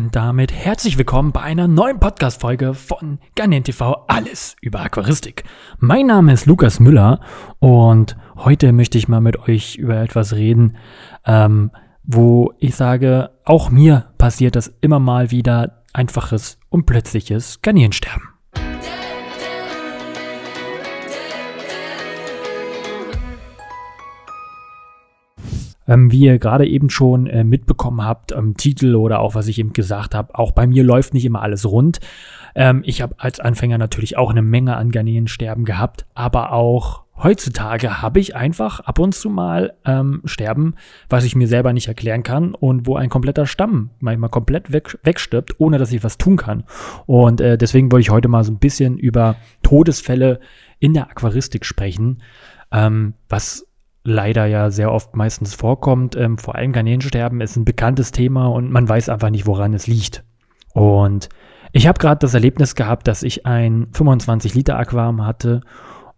Und damit herzlich willkommen bei einer neuen Podcast-Folge von Garnier TV Alles über Aquaristik. Mein Name ist Lukas Müller und heute möchte ich mal mit euch über etwas reden, ähm, wo ich sage, auch mir passiert das immer mal wieder einfaches und plötzliches Garnierensterben. Ähm, wie ihr gerade eben schon äh, mitbekommen habt, am Titel oder auch was ich eben gesagt habe, auch bei mir läuft nicht immer alles rund. Ähm, ich habe als Anfänger natürlich auch eine Menge an Garnelensterben gehabt, aber auch heutzutage habe ich einfach ab und zu mal ähm, Sterben, was ich mir selber nicht erklären kann und wo ein kompletter Stamm manchmal komplett weg, wegstirbt, ohne dass ich was tun kann. Und äh, deswegen wollte ich heute mal so ein bisschen über Todesfälle in der Aquaristik sprechen, ähm, was leider ja sehr oft meistens vorkommt. Ähm, vor allem Garnelensterben ist ein bekanntes Thema und man weiß einfach nicht, woran es liegt. Und ich habe gerade das Erlebnis gehabt, dass ich ein 25 Liter Aquarium hatte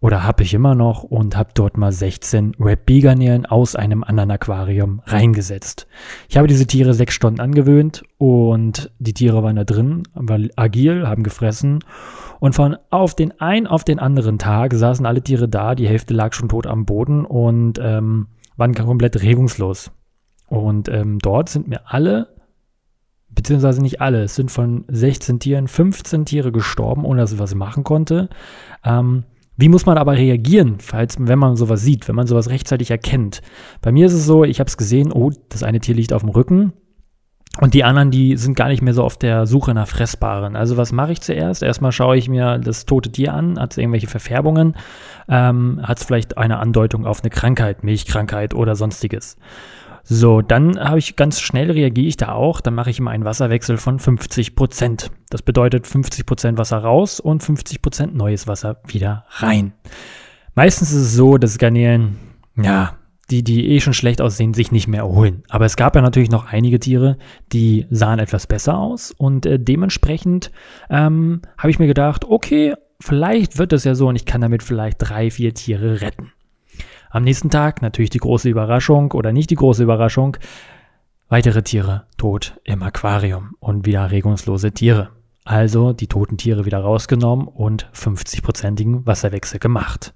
oder habe ich immer noch und habe dort mal 16 Red Bee Garnelen aus einem anderen Aquarium reingesetzt. Ich habe diese Tiere sechs Stunden angewöhnt und die Tiere waren da drin, waren agil, haben gefressen und von auf den einen auf den anderen Tag saßen alle Tiere da, die Hälfte lag schon tot am Boden und ähm, waren komplett regungslos. Und ähm, dort sind mir alle, beziehungsweise nicht alle, es sind von 16 Tieren 15 Tiere gestorben, ohne dass ich was machen konnte. Ähm, wie muss man aber reagieren, falls, wenn man sowas sieht, wenn man sowas rechtzeitig erkennt? Bei mir ist es so, ich habe es gesehen, oh, das eine Tier liegt auf dem Rücken und die anderen, die sind gar nicht mehr so auf der Suche nach Fressbaren. Also was mache ich zuerst? Erstmal schaue ich mir das tote Tier an, hat es irgendwelche Verfärbungen, ähm, hat es vielleicht eine Andeutung auf eine Krankheit, Milchkrankheit oder sonstiges. So, dann habe ich ganz schnell reagiere ich da auch. Dann mache ich immer einen Wasserwechsel von 50 Prozent. Das bedeutet 50 Prozent Wasser raus und 50 Prozent neues Wasser wieder rein. Meistens ist es so, dass Garnelen, ja, die, die eh schon schlecht aussehen, sich nicht mehr erholen. Aber es gab ja natürlich noch einige Tiere, die sahen etwas besser aus und äh, dementsprechend ähm, habe ich mir gedacht, okay, vielleicht wird es ja so und ich kann damit vielleicht drei, vier Tiere retten. Am nächsten Tag natürlich die große Überraschung oder nicht die große Überraschung. Weitere Tiere tot im Aquarium und wieder regungslose Tiere. Also die toten Tiere wieder rausgenommen und 50-prozentigen Wasserwechsel gemacht.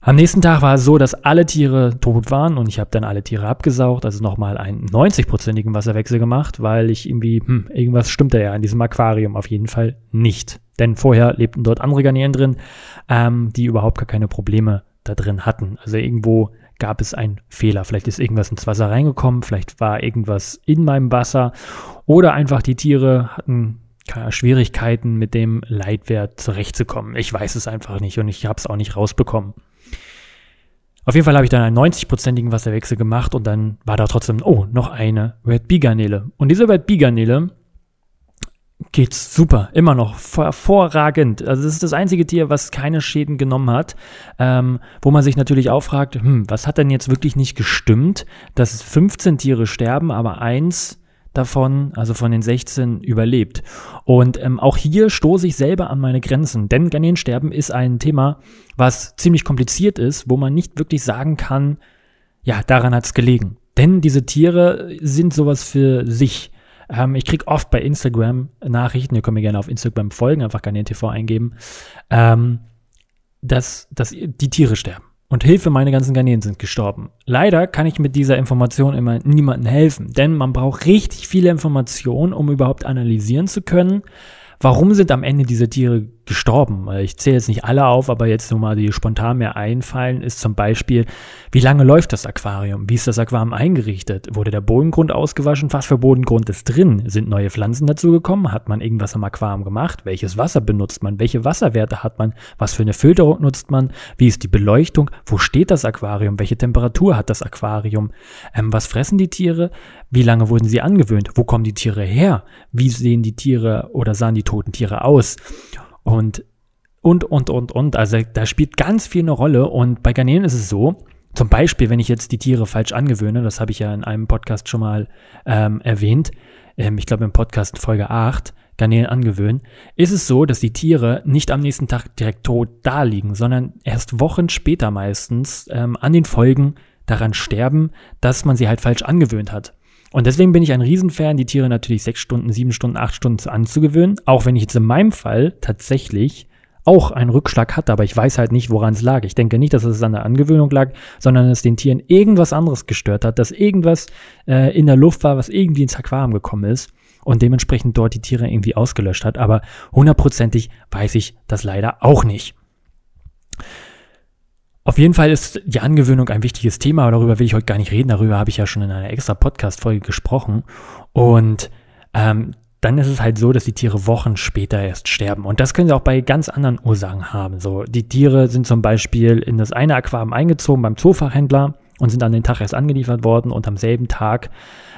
Am nächsten Tag war es so, dass alle Tiere tot waren und ich habe dann alle Tiere abgesaugt, also nochmal einen 90-prozentigen Wasserwechsel gemacht, weil ich irgendwie, hm, irgendwas stimmte ja in diesem Aquarium auf jeden Fall nicht. Denn vorher lebten dort andere Garnelen drin, ähm, die überhaupt gar keine Probleme da drin hatten. Also irgendwo gab es einen Fehler. Vielleicht ist irgendwas ins Wasser reingekommen, vielleicht war irgendwas in meinem Wasser oder einfach die Tiere hatten Schwierigkeiten mit dem Leitwert zurechtzukommen. Ich weiß es einfach nicht und ich habe es auch nicht rausbekommen. Auf jeden Fall habe ich dann einen 90-prozentigen Wasserwechsel gemacht und dann war da trotzdem, oh, noch eine Red Bee Garnele. Und diese Red Bee Garnele geht's super, immer noch hervorragend. Also das ist das einzige Tier, was keine Schäden genommen hat, ähm, wo man sich natürlich auch fragt, hm, was hat denn jetzt wirklich nicht gestimmt, dass 15 Tiere sterben, aber eins davon, also von den 16, überlebt. Und ähm, auch hier stoße ich selber an meine Grenzen, denn Garnelensterben ist ein Thema, was ziemlich kompliziert ist, wo man nicht wirklich sagen kann, ja, daran hat's gelegen. Denn diese Tiere sind sowas für sich. Ähm, ich kriege oft bei Instagram Nachrichten, ihr könnt mir gerne auf Instagram folgen, einfach Garnier TV eingeben, ähm, dass, dass die Tiere sterben. Und Hilfe, meine ganzen Garnelen sind gestorben. Leider kann ich mit dieser Information immer niemandem helfen, denn man braucht richtig viele Informationen, um überhaupt analysieren zu können, warum sind am Ende diese Tiere gestorben. Ich zähle jetzt nicht alle auf, aber jetzt nur mal die spontan mir einfallen, ist zum Beispiel, wie lange läuft das Aquarium? Wie ist das Aquarium eingerichtet? Wurde der Bodengrund ausgewaschen? Was für Bodengrund ist drin? Sind neue Pflanzen dazugekommen? Hat man irgendwas am Aquarium gemacht? Welches Wasser benutzt man? Welche Wasserwerte hat man? Was für eine Filterung nutzt man? Wie ist die Beleuchtung? Wo steht das Aquarium? Welche Temperatur hat das Aquarium? Ähm, was fressen die Tiere? Wie lange wurden sie angewöhnt? Wo kommen die Tiere her? Wie sehen die Tiere oder sahen die toten Tiere aus? Und, und, und, und, und. Also da spielt ganz viel eine Rolle. Und bei Garnelen ist es so, zum Beispiel, wenn ich jetzt die Tiere falsch angewöhne, das habe ich ja in einem Podcast schon mal ähm, erwähnt, ähm, ich glaube im Podcast Folge 8, Garnelen angewöhnen, ist es so, dass die Tiere nicht am nächsten Tag direkt tot da liegen, sondern erst Wochen später meistens ähm, an den Folgen daran sterben, dass man sie halt falsch angewöhnt hat. Und deswegen bin ich ein Riesenfan, die Tiere natürlich sechs Stunden, sieben Stunden, acht Stunden anzugewöhnen. Auch wenn ich jetzt in meinem Fall tatsächlich auch einen Rückschlag hatte, aber ich weiß halt nicht, woran es lag. Ich denke nicht, dass es an der Angewöhnung lag, sondern dass den Tieren irgendwas anderes gestört hat, dass irgendwas äh, in der Luft war, was irgendwie ins Aquarium gekommen ist und dementsprechend dort die Tiere irgendwie ausgelöscht hat. Aber hundertprozentig weiß ich das leider auch nicht. Auf jeden Fall ist die Angewöhnung ein wichtiges Thema, aber darüber will ich heute gar nicht reden. Darüber habe ich ja schon in einer extra Podcast-Folge gesprochen. Und ähm, dann ist es halt so, dass die Tiere Wochen später erst sterben. Und das können sie auch bei ganz anderen Ursachen haben. So, die Tiere sind zum Beispiel in das eine Aquarium eingezogen beim Zoofachhändler und sind an den Tag erst angeliefert worden und am selben Tag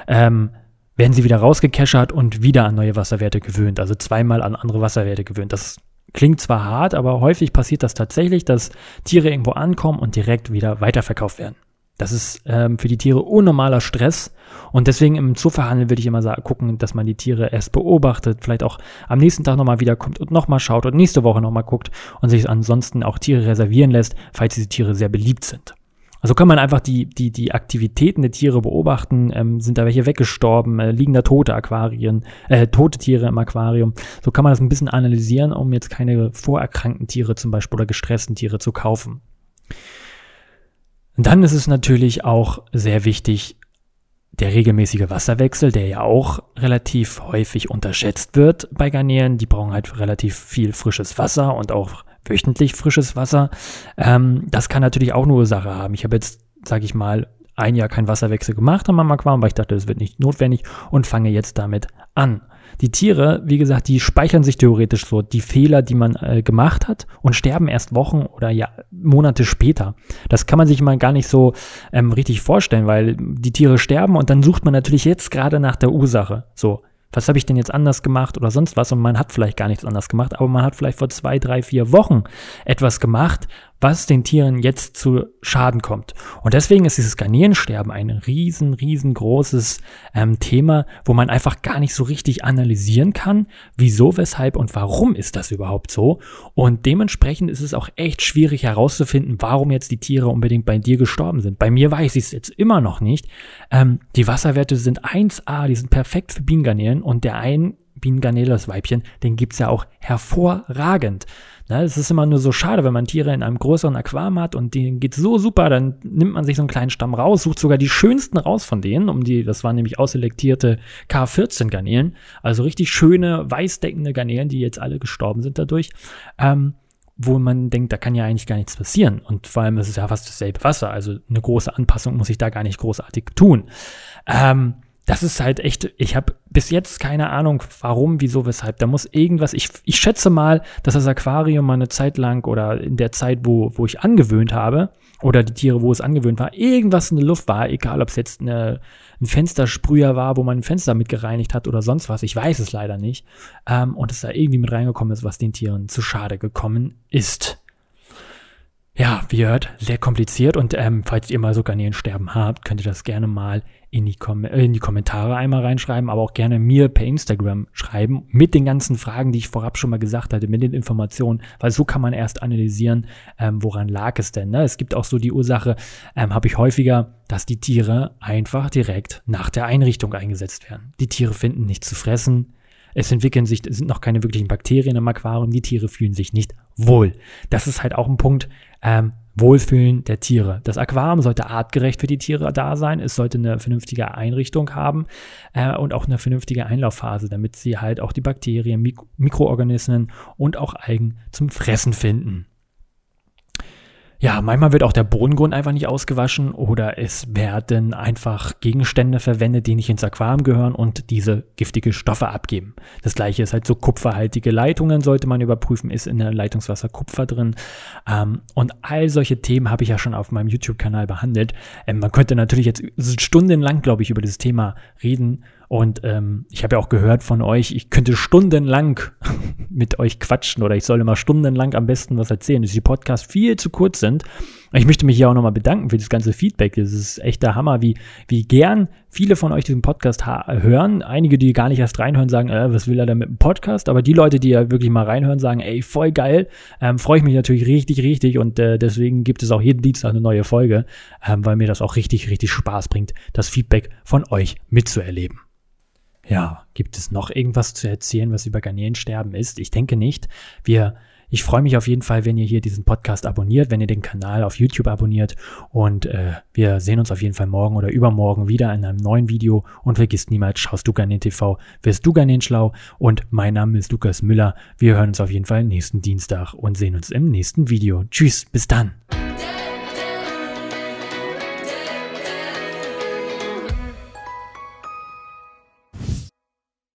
ähm, werden sie wieder rausgekeschert und wieder an neue Wasserwerte gewöhnt. Also zweimal an andere Wasserwerte gewöhnt. Das klingt zwar hart, aber häufig passiert das tatsächlich, dass Tiere irgendwo ankommen und direkt wieder weiterverkauft werden. Das ist ähm, für die Tiere unnormaler Stress und deswegen im Zooverhandel würde ich immer sagen, gucken, dass man die Tiere erst beobachtet, vielleicht auch am nächsten Tag nochmal wiederkommt und nochmal schaut und nächste Woche nochmal guckt und sich ansonsten auch Tiere reservieren lässt, falls diese Tiere sehr beliebt sind. Also kann man einfach die, die, die Aktivitäten der Tiere beobachten. Ähm, sind da welche weggestorben? Äh, liegen da tote Aquarien, äh, tote Tiere im Aquarium? So kann man das ein bisschen analysieren, um jetzt keine vorerkrankten Tiere zum Beispiel oder gestressten Tiere zu kaufen. Dann ist es natürlich auch sehr wichtig, der regelmäßige Wasserwechsel, der ja auch relativ häufig unterschätzt wird bei Garnelen. Die brauchen halt relativ viel frisches Wasser und auch wöchentlich frisches Wasser. Ähm, das kann natürlich auch eine Ursache haben. Ich habe jetzt, sage ich mal, ein Jahr keinen Wasserwechsel gemacht am Aquarium, weil ich dachte, das wird nicht notwendig und fange jetzt damit an. Die Tiere, wie gesagt, die speichern sich theoretisch so die Fehler, die man äh, gemacht hat und sterben erst Wochen oder ja Monate später. Das kann man sich mal gar nicht so ähm, richtig vorstellen, weil die Tiere sterben und dann sucht man natürlich jetzt gerade nach der Ursache. So, was habe ich denn jetzt anders gemacht oder sonst was? Und man hat vielleicht gar nichts anders gemacht, aber man hat vielleicht vor zwei, drei, vier Wochen etwas gemacht, was den Tieren jetzt zu Schaden kommt. Und deswegen ist dieses Garnierensterben ein riesen, riesengroßes ähm, Thema, wo man einfach gar nicht so richtig analysieren kann, wieso, weshalb und warum ist das überhaupt so. Und dementsprechend ist es auch echt schwierig herauszufinden, warum jetzt die Tiere unbedingt bei dir gestorben sind. Bei mir weiß ich es jetzt immer noch nicht. Ähm, die Wasserwerte sind 1A, die sind perfekt für Bienengarnelen und der ein Bienengarnele, das Weibchen, den gibt's ja auch hervorragend. Na, es ist immer nur so schade, wenn man Tiere in einem größeren Aquarium hat und denen geht so super, dann nimmt man sich so einen kleinen Stamm raus, sucht sogar die schönsten raus von denen, um die, das waren nämlich ausselektierte K14 Garnelen, also richtig schöne, weißdeckende Garnelen, die jetzt alle gestorben sind dadurch. Ähm, wo man denkt, da kann ja eigentlich gar nichts passieren. Und vor allem ist es ja fast dasselbe Wasser. Also eine große Anpassung muss ich da gar nicht großartig tun. Ähm, das ist halt echt, ich habe bis jetzt keine Ahnung, warum, wieso, weshalb. Da muss irgendwas, ich, ich schätze mal, dass das Aquarium mal eine Zeit lang oder in der Zeit, wo, wo ich angewöhnt habe, oder die Tiere, wo es angewöhnt war, irgendwas in der Luft war, egal ob es jetzt eine, ein Fenstersprüher war, wo man ein Fenster mit gereinigt hat oder sonst was, ich weiß es leider nicht. Ähm, und es da irgendwie mit reingekommen ist, was den Tieren zu schade gekommen ist. Ja, wie ihr hört, sehr kompliziert und ähm, falls ihr mal so Garnelensterben habt, könnt ihr das gerne mal in die, äh, in die Kommentare einmal reinschreiben, aber auch gerne mir per Instagram schreiben mit den ganzen Fragen, die ich vorab schon mal gesagt hatte, mit den Informationen, weil so kann man erst analysieren, ähm, woran lag es denn. Ne? Es gibt auch so die Ursache, ähm, habe ich häufiger, dass die Tiere einfach direkt nach der Einrichtung eingesetzt werden. Die Tiere finden nichts zu fressen, es entwickeln sich, es sind noch keine wirklichen Bakterien im Aquarium, die Tiere fühlen sich nicht wohl. Das ist halt auch ein Punkt, ähm, Wohlfühlen der Tiere. Das Aquarium sollte artgerecht für die Tiere da sein. Es sollte eine vernünftige Einrichtung haben äh, und auch eine vernünftige Einlaufphase, damit sie halt auch die Bakterien, Mik Mikroorganismen und auch Algen zum Fressen finden. Ja, manchmal wird auch der Bodengrund einfach nicht ausgewaschen oder es werden einfach Gegenstände verwendet, die nicht ins Aquarium gehören und diese giftige Stoffe abgeben. Das gleiche ist halt so kupferhaltige Leitungen sollte man überprüfen, ist in der Leitungswasser Kupfer drin. Ähm, und all solche Themen habe ich ja schon auf meinem YouTube-Kanal behandelt. Ähm, man könnte natürlich jetzt stundenlang, glaube ich, über dieses Thema reden und ähm, ich habe ja auch gehört von euch, ich könnte stundenlang mit euch quatschen oder ich soll immer stundenlang am besten was erzählen, dass die Podcasts viel zu kurz sind. Ich möchte mich hier auch nochmal bedanken für das ganze Feedback. Es ist echt der Hammer, wie, wie gern viele von euch diesen Podcast hören. Einige, die gar nicht erst reinhören, sagen, äh, was will er da mit dem Podcast? Aber die Leute, die ja wirklich mal reinhören, sagen, ey, voll geil. Ähm, Freue ich mich natürlich richtig, richtig. Und äh, deswegen gibt es auch jeden Dienstag eine neue Folge, ähm, weil mir das auch richtig, richtig Spaß bringt, das Feedback von euch mitzuerleben. Ja, gibt es noch irgendwas zu erzählen, was über Garnelensterben ist? Ich denke nicht. Wir ich freue mich auf jeden Fall, wenn ihr hier diesen Podcast abonniert, wenn ihr den Kanal auf YouTube abonniert und äh, wir sehen uns auf jeden Fall morgen oder übermorgen wieder in einem neuen Video und vergisst niemals, schaust du Garnen TV, wirst du Garnen schlau und mein Name ist Lukas Müller. Wir hören uns auf jeden Fall nächsten Dienstag und sehen uns im nächsten Video. Tschüss, bis dann.